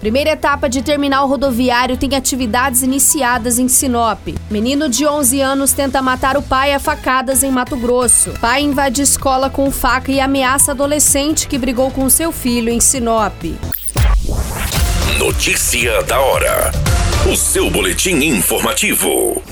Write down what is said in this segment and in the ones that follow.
Primeira etapa de terminal rodoviário tem atividades iniciadas em Sinop. Menino de 11 anos tenta matar o pai a facadas em Mato Grosso. Pai invade escola com faca e ameaça adolescente que brigou com seu filho em Sinop. Notícia da hora. O seu boletim informativo.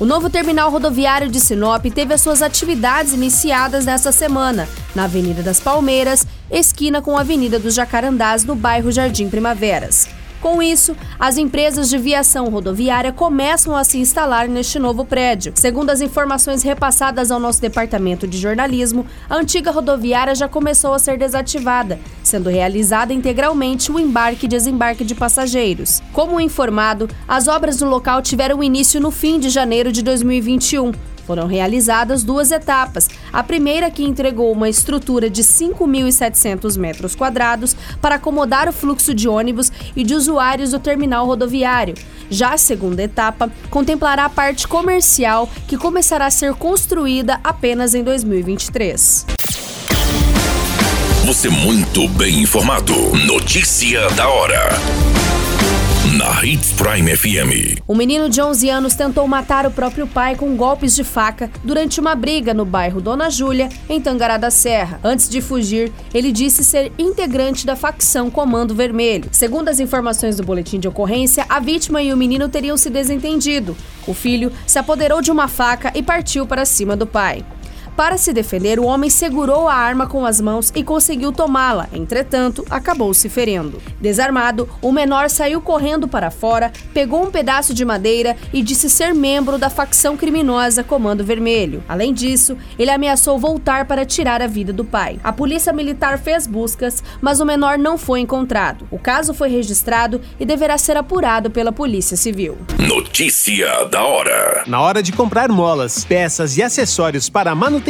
O novo terminal rodoviário de Sinop teve as suas atividades iniciadas nesta semana, na Avenida das Palmeiras, esquina com a Avenida dos Jacarandás, no bairro Jardim Primaveras. Com isso, as empresas de viação rodoviária começam a se instalar neste novo prédio. Segundo as informações repassadas ao nosso departamento de jornalismo, a antiga rodoviária já começou a ser desativada, sendo realizada integralmente o embarque e desembarque de passageiros. Como informado, as obras no local tiveram início no fim de janeiro de 2021 foram realizadas duas etapas. A primeira, que entregou uma estrutura de 5.700 metros quadrados para acomodar o fluxo de ônibus e de usuários do terminal rodoviário. Já a segunda etapa contemplará a parte comercial, que começará a ser construída apenas em 2023. Você muito bem informado. Notícia da hora Hits Prime FM. Um menino de 11 anos tentou matar o próprio pai com golpes de faca durante uma briga no bairro Dona Júlia, em Tangará da Serra. Antes de fugir, ele disse ser integrante da facção Comando Vermelho. Segundo as informações do boletim de ocorrência, a vítima e o menino teriam se desentendido. O filho se apoderou de uma faca e partiu para cima do pai. Para se defender, o homem segurou a arma com as mãos e conseguiu tomá-la, entretanto, acabou se ferindo. Desarmado, o menor saiu correndo para fora, pegou um pedaço de madeira e disse ser membro da facção criminosa Comando Vermelho. Além disso, ele ameaçou voltar para tirar a vida do pai. A polícia militar fez buscas, mas o menor não foi encontrado. O caso foi registrado e deverá ser apurado pela Polícia Civil. Notícia da hora. Na hora de comprar molas, peças e acessórios para a manutenção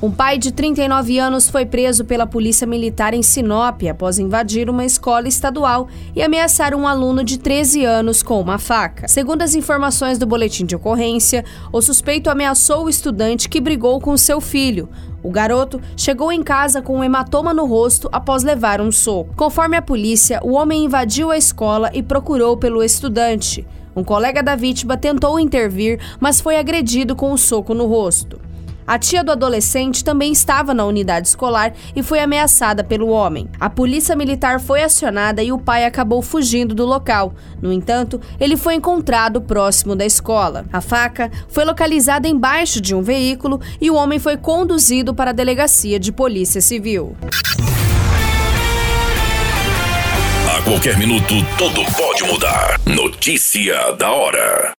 Um pai de 39 anos foi preso pela Polícia Militar em Sinop após invadir uma escola estadual e ameaçar um aluno de 13 anos com uma faca. Segundo as informações do boletim de ocorrência, o suspeito ameaçou o estudante que brigou com seu filho. O garoto chegou em casa com um hematoma no rosto após levar um soco. Conforme a polícia, o homem invadiu a escola e procurou pelo estudante. Um colega da vítima tentou intervir, mas foi agredido com um soco no rosto. A tia do adolescente também estava na unidade escolar e foi ameaçada pelo homem. A polícia militar foi acionada e o pai acabou fugindo do local. No entanto, ele foi encontrado próximo da escola. A faca foi localizada embaixo de um veículo e o homem foi conduzido para a delegacia de polícia civil. A qualquer minuto, tudo pode mudar. Notícia da hora.